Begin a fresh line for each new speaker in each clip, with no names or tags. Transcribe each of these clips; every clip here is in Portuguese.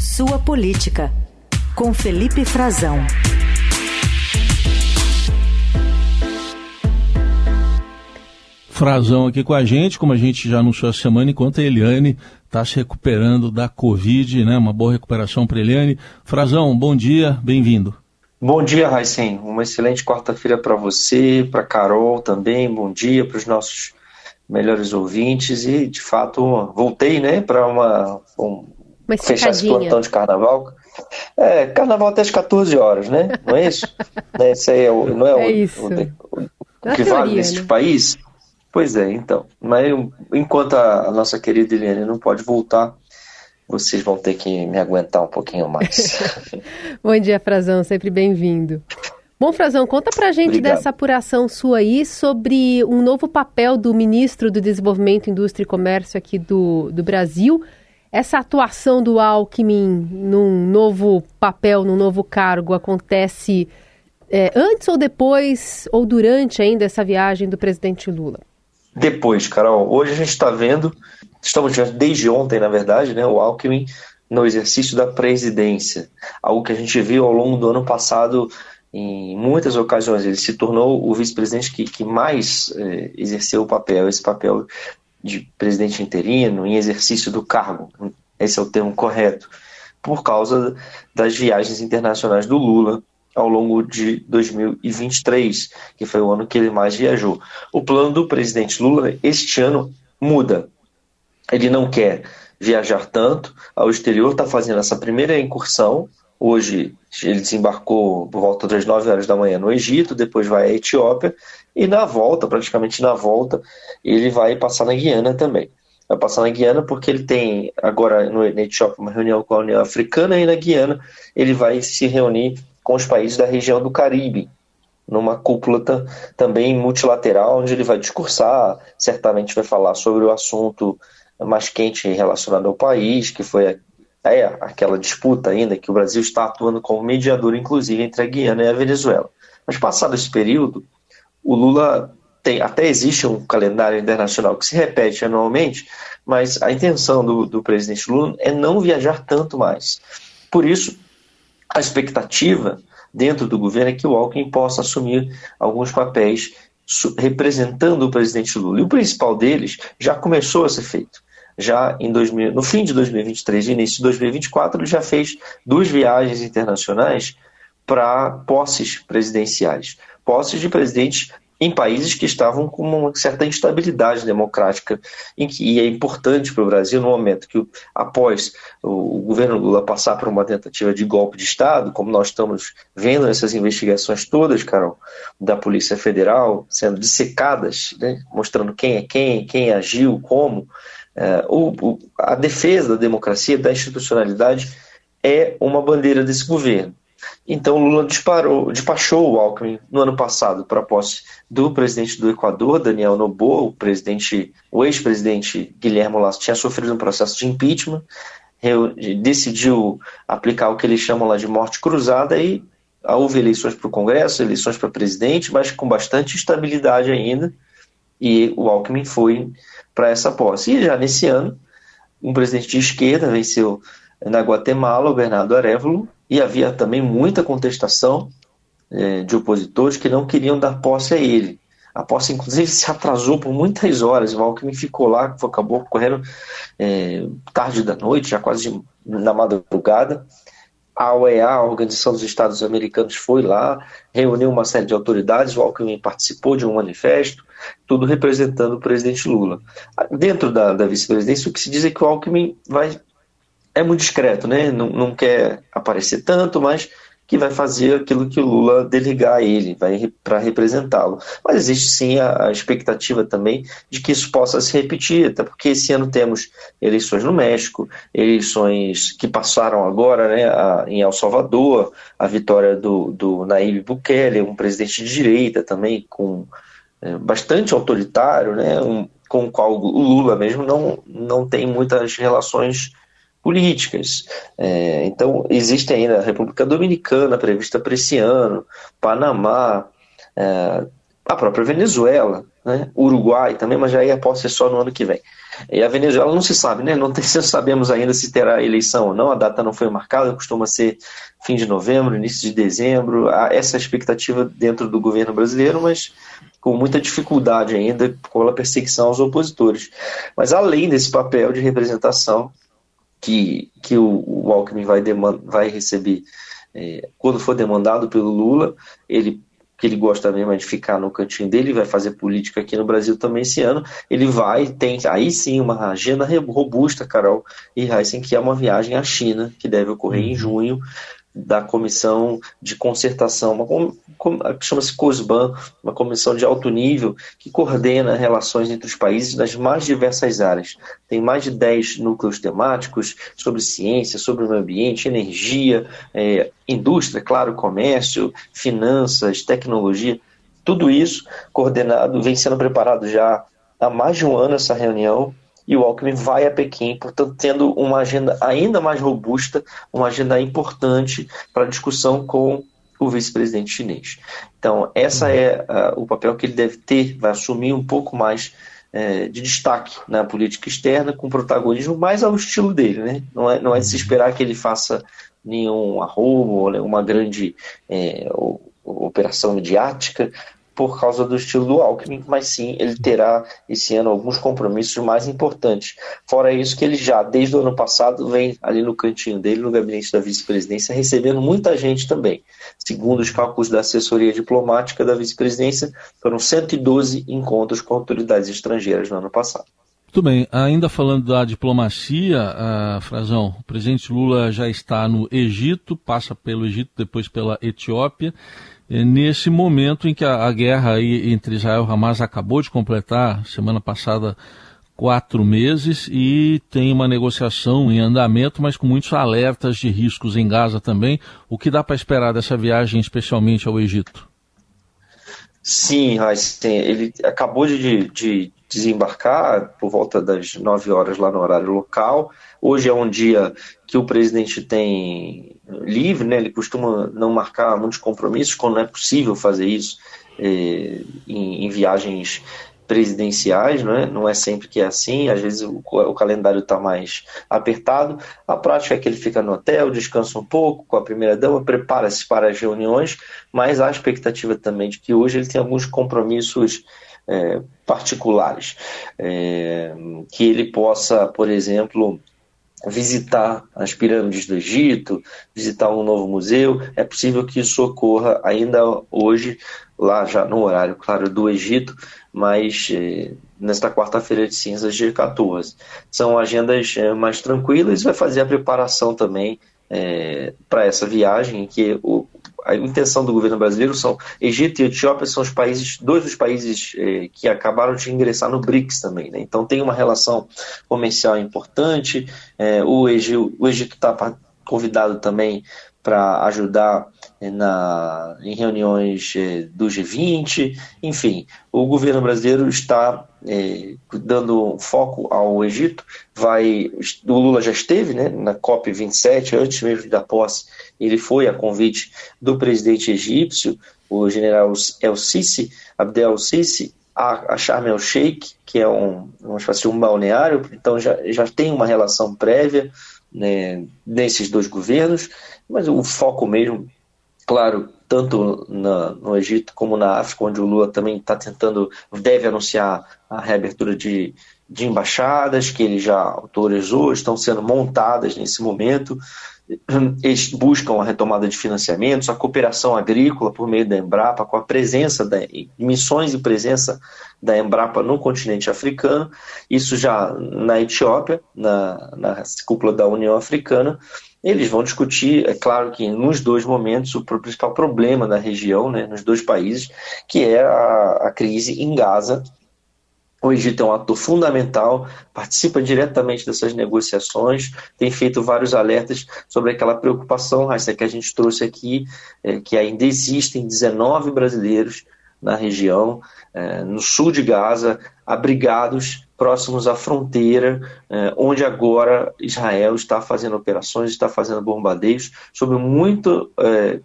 Sua Política, com Felipe Frazão.
Frazão aqui com a gente, como a gente já anunciou a semana, enquanto a Eliane está se recuperando da Covid, né? Uma boa recuperação para Eliane. Frazão, bom dia, bem-vindo.
Bom dia, Raicen. Uma excelente quarta-feira para você, para Carol também. Bom dia para os nossos melhores ouvintes. E, de fato, voltei, né, para uma, um,
uma
fechar esse plantão de carnaval. É, carnaval até as 14 horas, né? Não é isso? né? Isso aí é o, não é,
é
o, o, o, o que vale nesse né? país? Pois é, então. Mas enquanto a, nossa querida Eliane não pode voltar, vocês vão ter que me aguentar um pouquinho mais.
Bom dia, Frazão, sempre bem-vindo. Bom, Frazão, conta pra gente Obrigado. dessa apuração sua aí sobre um novo papel do ministro do Desenvolvimento, Indústria e Comércio aqui do, do Brasil. Essa atuação do Alckmin num novo papel, num novo cargo, acontece é, antes ou depois, ou durante ainda essa viagem do presidente Lula?
depois, Carol. Hoje a gente está vendo, estamos desde ontem, na verdade, né, o Alckmin no exercício da presidência. Algo que a gente viu ao longo do ano passado em muitas ocasiões. Ele se tornou o vice-presidente que, que mais eh, exerceu o papel, esse papel de presidente interino, em exercício do cargo. Esse é o termo correto. Por causa das viagens internacionais do Lula ao longo de 2023, que foi o ano que ele mais viajou. O plano do presidente Lula este ano muda. Ele não quer viajar tanto ao exterior, está fazendo essa primeira incursão. Hoje ele desembarcou por volta das 9 horas da manhã no Egito, depois vai à Etiópia, e na volta, praticamente na volta, ele vai passar na Guiana também. Vai passar na Guiana porque ele tem agora no, na Etiópia uma reunião com a União Africana e na Guiana ele vai se reunir com os países da região do Caribe, numa cúpula também multilateral, onde ele vai discursar, certamente vai falar sobre o assunto mais quente relacionado ao país, que foi é, aquela disputa ainda que o Brasil está atuando como mediador, inclusive, entre a Guiana e a Venezuela. Mas passado esse período, o Lula tem, até existe um calendário internacional que se repete anualmente, mas a intenção do, do presidente Lula é não viajar tanto mais. Por isso, a expectativa dentro do governo é que o Alckmin possa assumir alguns papéis representando o presidente Lula. E o principal deles já começou a ser feito. Já em 2000, no fim de 2023 e início de 2024, ele já fez duas viagens internacionais para posses presidenciais. Posses de presidentes em países que estavam com uma certa instabilidade democrática, em que, e é importante para o Brasil, no momento que, após o, o, governo Lula passar por uma tentativa de golpe de Estado, como nós estamos vendo essas investigações todas, Carol, da Polícia Federal, sendo dissecadas, né, mostrando quem é quem, quem agiu, como, é, o, o, a defesa da democracia, da institucionalidade, é uma bandeira desse governo. Então Lula disparou, despachou o Alckmin no ano passado para a posse do presidente do Equador, Daniel Noboa, o presidente, o ex-presidente Guilherme Lasso tinha sofrido um processo de impeachment, decidiu aplicar o que eles chamam lá de morte cruzada e houve eleições para o Congresso, eleições para presidente, mas com bastante estabilidade ainda, e o Alckmin foi para essa posse. E já nesse ano, um presidente de esquerda venceu na Guatemala, o Bernardo Arevalo, e havia também muita contestação é, de opositores que não queriam dar posse a ele. A posse, inclusive, se atrasou por muitas horas. O Alckmin ficou lá, acabou correndo é, tarde da noite, já quase na madrugada. A OEA, a Organização dos Estados Americanos, foi lá, reuniu uma série de autoridades. O Alckmin participou de um manifesto, tudo representando o presidente Lula. Dentro da, da vice-presidência, o que se diz é que o Alckmin vai é muito discreto, né? Não, não quer aparecer tanto, mas que vai fazer aquilo que o Lula delegar a ele, vai para representá-lo. Mas existe sim a, a, expectativa também de que isso possa se repetir, até porque esse ano temos eleições no México, eleições que passaram agora né, a, em El Salvador, a vitória do, do Naíbe Bukele, um presidente de direita também, com é, bastante autoritário, né, um, com o qual o Lula mesmo não, não tem muitas relações políticas. É, então, existe ainda a República Dominicana prevista para esse ano, Panamá, é, a própria Venezuela. né? Uruguai também, mas já pode ser só no ano que vem. E a Venezuela não se sabe, né? Não, tem, não sabemos ainda se terá eleição ou não, a data não foi marcada, costuma ser fim de novembro, início de dezembro. Há essa expectativa dentro do governo brasileiro, mas com muita dificuldade ainda pela perseguição aos opositores. Mas além desse papel de representação que, que o, o Alckmin vai, vai receber é, quando for demandado pelo Lula, ele que ele gosta mesmo é de ficar no cantinho dele, vai fazer política aqui no Brasil também esse ano, ele vai, tem aí sim uma agenda robusta, Carol e Heisen, que é uma viagem à China, que deve ocorrer em uhum. junho, da comissão de concertação, chama-se COSBAN, uma comissão de alto nível que coordena relações entre os países nas mais diversas áreas. Tem mais de 10 núcleos temáticos sobre ciência, sobre o meio ambiente, energia, é, indústria, claro, comércio, finanças, tecnologia. Tudo isso coordenado, vem sendo preparado já há mais de um ano essa reunião e o Alckmin vai a Pequim, portanto, tendo uma agenda ainda mais robusta, uma agenda importante para discussão com o vice-presidente chinês. Então, essa é uh, o papel que ele deve ter, vai assumir um pouco mais uh, de destaque na política externa, com protagonismo mais ao estilo dele. Né? Não, é, não é de se esperar que ele faça nenhum arrobo, uma grande é, operação midiática, por causa do estilo do Alckmin, mas sim ele terá esse ano alguns compromissos mais importantes. Fora isso, que ele já, desde o ano passado, vem ali no cantinho dele, no gabinete da vice-presidência, recebendo muita gente também. Segundo os cálculos da assessoria diplomática da vice-presidência, foram 112 encontros com autoridades estrangeiras no ano passado.
Muito bem, ainda falando da diplomacia, uh, Frazão, o presidente Lula já está no Egito, passa pelo Egito, depois pela Etiópia, nesse momento em que a, a guerra aí entre Israel e Hamas acabou de completar, semana passada, quatro meses e tem uma negociação em andamento, mas com muitos alertas de riscos em Gaza também. O que dá para esperar dessa viagem, especialmente ao Egito?
Sim, Raíssen, ele acabou de, de, desembarcar por volta das 9 horas lá no horário local. Hoje é um dia que o presidente tem livre, né? ele costuma não marcar muitos compromissos quando não é possível fazer isso é, em, em, viagens presidenciais, não é? não é sempre que é assim, às vezes o, o calendário está mais apertado. A prática é que ele fica no hotel, descansa um pouco com a primeira-dama, prepara-se para as reuniões, mas há a expectativa também de que hoje ele tem alguns compromissos é, particulares, é, que ele possa, por exemplo, visitar as pirâmides do Egito, visitar um novo museu. É possível que isso ocorra ainda hoje, lá já no horário, claro, do Egito, mas é, nesta quarta-feira de cinzas, dia 14. São agendas é, mais tranquilas vai fazer a preparação também é, para essa viagem, que o, a intenção do governo brasileiro são Egito e Etiópia são os países, dois dos países eh, que acabaram de ingressar no BRICS também, né? Então tem uma relação comercial importante. Eh, o, Egito, o Egito está convidado também para ajudar eh, na, em reuniões eh, do G20, enfim, o governo brasileiro está eh, dando foco ao Egito. Vai, o Lula já esteve né, na COP 27, antes mesmo da posse, ele foi a convite do presidente egípcio, o general El Sisi, Abdel Sisi, a, a Sharm el Sheikh, que é um, espécie de um balneário, então já, já tem uma relação prévia né, nesses dois governos, mas o foco mesmo, claro, tanto na, no Egito como na África, onde o Lula também está tentando, deve anunciar a reabertura de, de embaixadas, que ele já autorizou, estão sendo montadas nesse momento. Eles buscam a retomada de financiamentos, a cooperação agrícola por meio da Embrapa, com a presença da missões e presença da Embrapa no continente africano, isso já na Etiópia, na, na cúpula da União Africana. Eles vão discutir, é claro que nos dois momentos, o principal problema da região, né, nos dois países, que é a, a crise em Gaza. O Egito é um ator fundamental, participa diretamente dessas negociações, tem feito vários alertas sobre aquela preocupação, Raíssa, que a gente trouxe aqui, é, que ainda existem 19 brasileiros na região, é, no sul de Gaza, abrigados próximos à fronteira, é, onde agora Israel está fazendo operações, está fazendo bombardeios, sob muito é,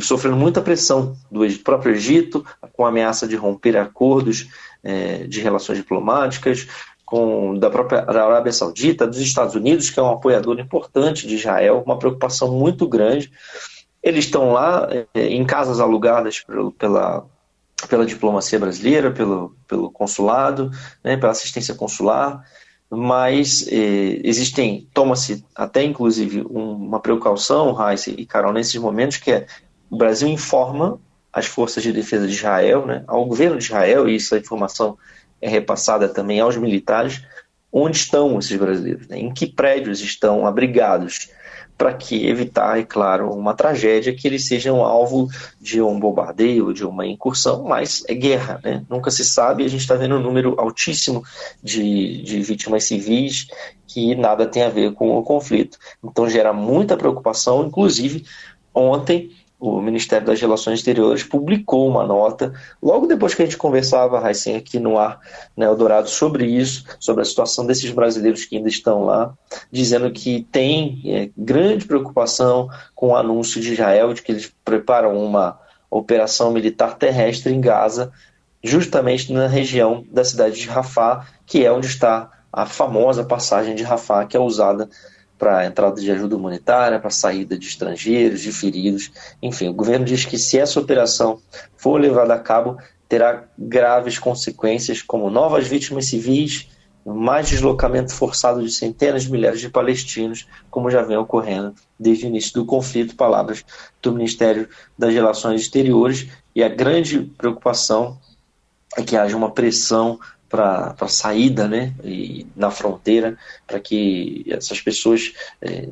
sofrendo muita pressão do próprio Egito, com ameaça de romper acordos de relações diplomáticas, com da própria Arábia Saudita, dos Estados Unidos, que é um apoiador importante de Israel, uma preocupação muito grande. Eles estão lá em casas alugadas pela, pela diplomacia brasileira, pelo, pelo consulado, né, pela assistência consular, mas eh, existem, toma-se até inclusive um, uma precaução, Raíssa e Carol, nesses momentos, que é o Brasil informa as forças de defesa de Israel, né, ao governo de Israel, e essa informação é repassada também aos militares, onde estão esses brasileiros, né, em que prédios estão abrigados, para que evitar, é claro, uma tragédia que eles sejam alvo de um bombardeio, de uma incursão, mas é guerra, né? Nunca se sabe, a gente está vendo um número altíssimo de, de vítimas civis que nada tem a ver com o conflito. Então gera muita preocupação, inclusive ontem o Ministério das Relações Exteriores publicou uma nota, logo depois que a gente conversava, Raicen, aqui no ar, né, Eldorado, sobre isso, sobre a situação desses brasileiros que ainda estão lá, dizendo que tem é, grande preocupação com o anúncio de Israel de que eles preparam uma operação militar terrestre em Gaza, justamente na região da cidade de Rafah, que é onde está a famosa passagem de Rafah, que é usada para entrada de ajuda humanitária, para saída de estrangeiros, de feridos. Enfim, o governo diz que se essa operação for levada a cabo, terá graves consequências, como novas vítimas civis, mais deslocamento forçado de centenas de milhares de palestinos, como já vem ocorrendo desde o início do conflito. Palavras do Ministério das Relações Exteriores. E a grande preocupação é que haja uma pressão para a saída né, e, na fronteira, para que essas pessoas, é,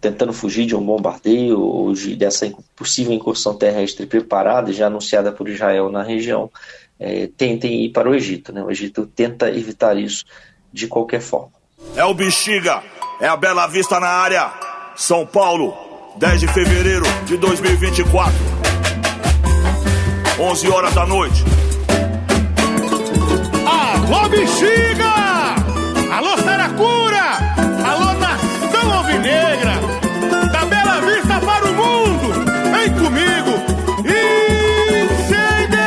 tentando fugir de um bombardeio ou de, dessa possível incursão terrestre preparada e já anunciada por Israel na região, é, tentem ir para o Egito. Né? O Egito tenta evitar isso de qualquer forma.
É o Bexiga, é a Bela Vista na área, São Paulo, 10 de fevereiro de 2024, 11 horas da noite.
Alô, bexiga! Alô, Saracura! Alô, nação alvinegra! Da Bela Vista para o mundo! Vem comigo! Incendeio!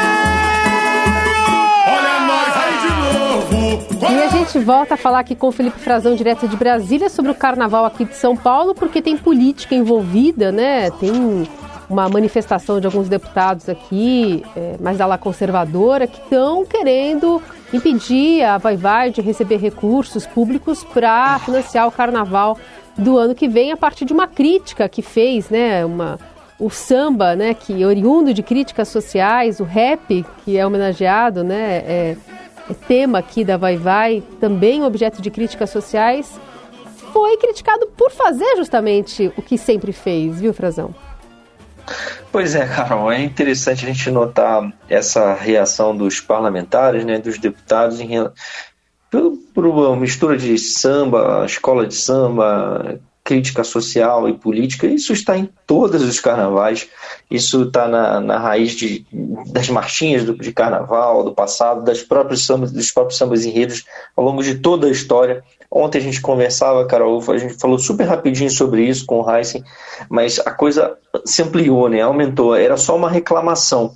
Olha nós aí de novo!
E a gente volta a falar aqui com o Felipe Frazão, direto de Brasília, sobre o carnaval aqui de São Paulo, porque tem política envolvida, né? Tem uma manifestação de alguns deputados aqui, é, mais da lá conservadora, que estão querendo impedir a Vai Vai de receber recursos públicos para financiar o carnaval do ano que vem, a partir de uma crítica que fez, né, uma, o samba, né, que oriundo de críticas sociais, o rap, que é homenageado, né, é, é tema aqui da Vai Vai, também objeto de críticas sociais, foi criticado por fazer justamente o que sempre fez, viu, Frazão?
Pois é, Carol, é interessante a gente notar essa reação dos parlamentares, né, dos deputados, em, por, por uma mistura de samba, escola de samba, crítica social e política, isso está em todos os carnavais, isso está na, na raiz de, das marchinhas do, de carnaval, do passado, das próprias sambas, dos próprios sambas enredos ao longo de toda a história. Ontem a gente conversava, Carol, a gente falou super rapidinho sobre isso com o Heisen, mas a coisa se ampliou, né? aumentou, era só uma reclamação.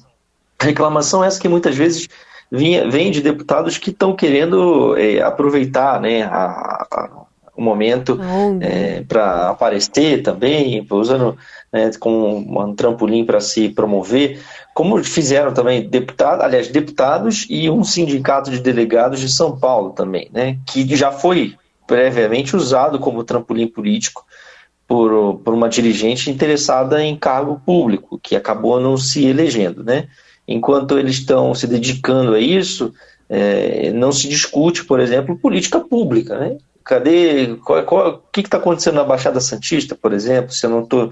Reclamação essa que muitas vezes vinha, vem de deputados que estão querendo é, aproveitar né, a, a o momento é, para aparecer também, usando né, como um trampolim para se promover, como fizeram também deputados, aliás, deputados e um sindicato de delegados de São Paulo também, né, que já foi previamente usado como trampolim político por, por uma dirigente interessada em cargo público, que acabou não se elegendo, né? Enquanto eles estão se dedicando a isso, é, não se discute, por exemplo, política pública, né? Cadê? O que está acontecendo na Baixada Santista, por exemplo? Se eu não estou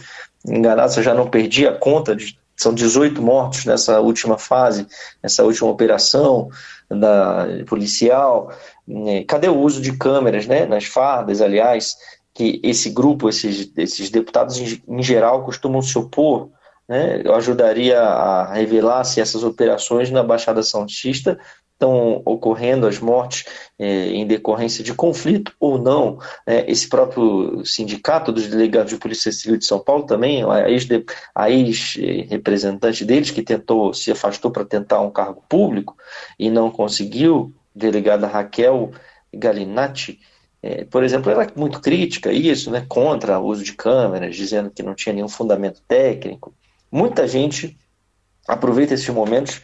enganado, se eu já não perdi a conta, de, são 18 mortos nessa última fase, nessa última operação da policial. Né? Cadê o uso de câmeras, né? Nas fardas, aliás, que esse grupo, esses, esses deputados em, em geral costumam se opor. Né? Eu ajudaria a revelar se essas operações na Baixada Santista estão ocorrendo as mortes é, em decorrência de conflito ou não. É, esse próprio sindicato dos delegados de Polícia Civil de São Paulo também, a ex-representante deles, que tentou, se afastou para tentar um cargo público e não conseguiu, delegada Raquel Galinatti, é, por exemplo, ela é muito crítica isso, né, contra o uso de câmeras, dizendo que não tinha nenhum fundamento técnico. Muita gente aproveita esses momentos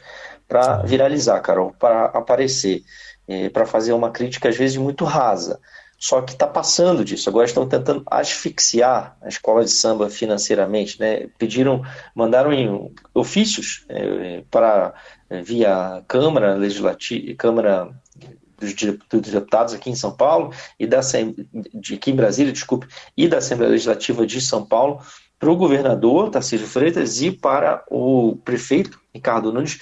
para viralizar, Carol, para aparecer, é, para fazer uma crítica às vezes muito rasa. Só que está passando disso. Agora estão tentando asfixiar a escola de samba financeiramente, né? Pediram, mandaram em ofícios é, para é, via Câmara Legislativa, Câmara dos, dos deputados aqui em São Paulo e da de aqui em Brasília, desculpe, e da Assembleia Legislativa de São Paulo para o governador Tarcísio Freitas e para o prefeito Ricardo Nunes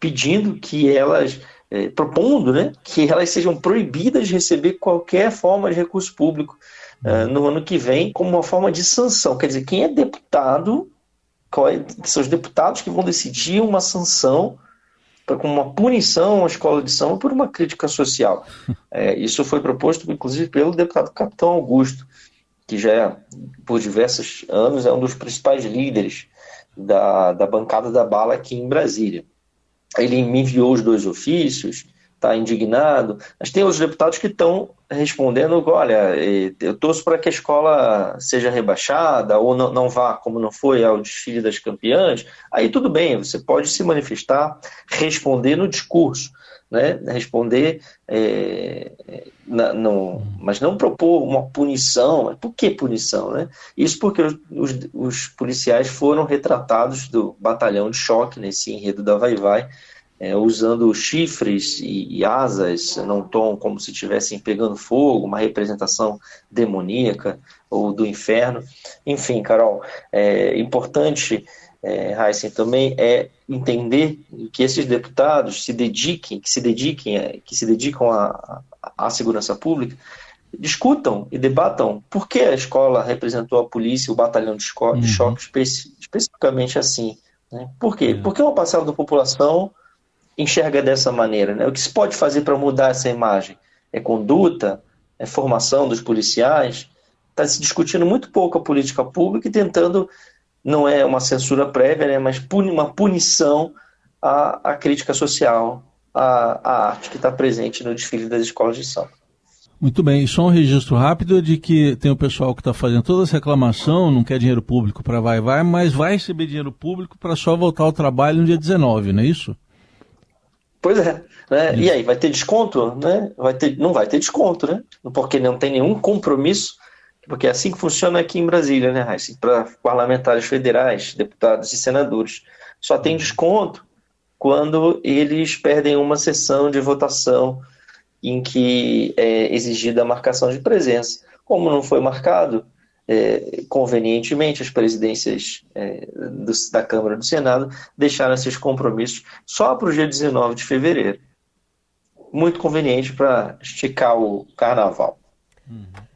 pedindo que elas, é, propondo né, que elas sejam proibidas de receber qualquer forma de recurso público uh, no ano que vem, como uma forma de sanção. Quer dizer, quem é deputado, é, são os deputados que vão decidir uma sanção como uma punição à escola de samba por uma crítica social. É, isso foi proposto, inclusive, pelo deputado Capitão Augusto, que já, é, por diversos anos, é um dos principais líderes da, da bancada da bala aqui em Brasília ele me enviou os dois ofícios, está indignado, mas tem os deputados que estão respondendo, olha, eu torço para que a escola seja rebaixada ou não, não vá, como não foi, ao desfile das campeãs, aí tudo bem, você pode se manifestar, responder no discurso, né? responder, é, na, não, mas não propor uma punição. Por que punição? Né? Isso porque os, os, policiais foram retratados do batalhão de choque nesse enredo da Vai Vai, é, usando chifres e, e, asas num tom como se estivessem pegando fogo, uma representação demoníaca ou do inferno. Enfim, Carol, é importante é, Heisen, também é entender que esses deputados se dediquem, que se dediquem, é, que se dedicam à, à segurança pública, discutam e debatam por que a escola representou a polícia, o batalhão de, uhum. de choque especi especificamente assim. Né? Por quê? Uhum. Porque uma parcela da população enxerga dessa maneira. Né? O que se pode fazer para mudar essa imagem? É conduta, é formação dos policiais. Está se discutindo muito pouco a política pública e tentando não é uma censura prévia, né, mas uma punição à, à crítica social, à, à arte que está presente no desfile das escolas de samba.
Muito bem, e só um registro rápido de que tem o pessoal que está fazendo toda essa reclamação, não quer dinheiro público para vai, vai, mas vai receber dinheiro público para só voltar ao trabalho no dia 19, não é isso?
Pois é. Né? E aí, vai ter desconto? Né? Vai ter, não vai ter desconto, né? Porque não tem nenhum compromisso porque é assim que funciona aqui em Brasília, né, Raíssa? Para parlamentares federais, deputados e senadores. Só tem desconto quando eles perdem uma sessão de votação em que é exigida a marcação de presença. Como não foi marcado, é, convenientemente, as presidências é, do, da Câmara e do Senado deixaram esses compromissos só para o dia 19 de fevereiro. Muito conveniente para esticar o carnaval. Uhum.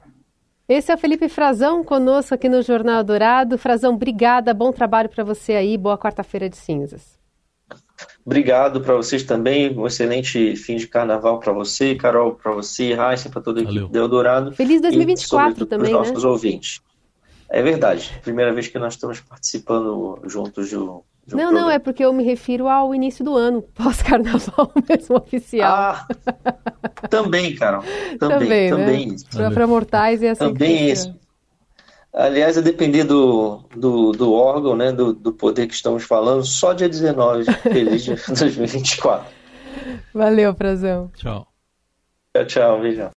Esse é o Felipe Frazão conosco aqui no Jornal Dourado. Frazão, obrigada, bom trabalho para você aí, boa quarta-feira de cinzas.
Obrigado para vocês também, um excelente fim de carnaval para você, Carol, para você, Raíssa, para todo o do Eldorado.
Feliz 2024 e, também,
para os nossos né? ouvintes. É verdade, primeira vez que nós estamos participando juntos do,
não, programa. não, é porque eu me refiro ao início do ano, pós-carnaval mesmo oficial. Ah,
também, Carol. Também, também. também
né? Para, para mortais é assim.
Também isso. Aliás, a depender do, do, do órgão, né, do, do poder que estamos falando, só dia 19, feliz de 2024.
Valeu, Frazão.
Tchau.
Tchau, tchau, beijão.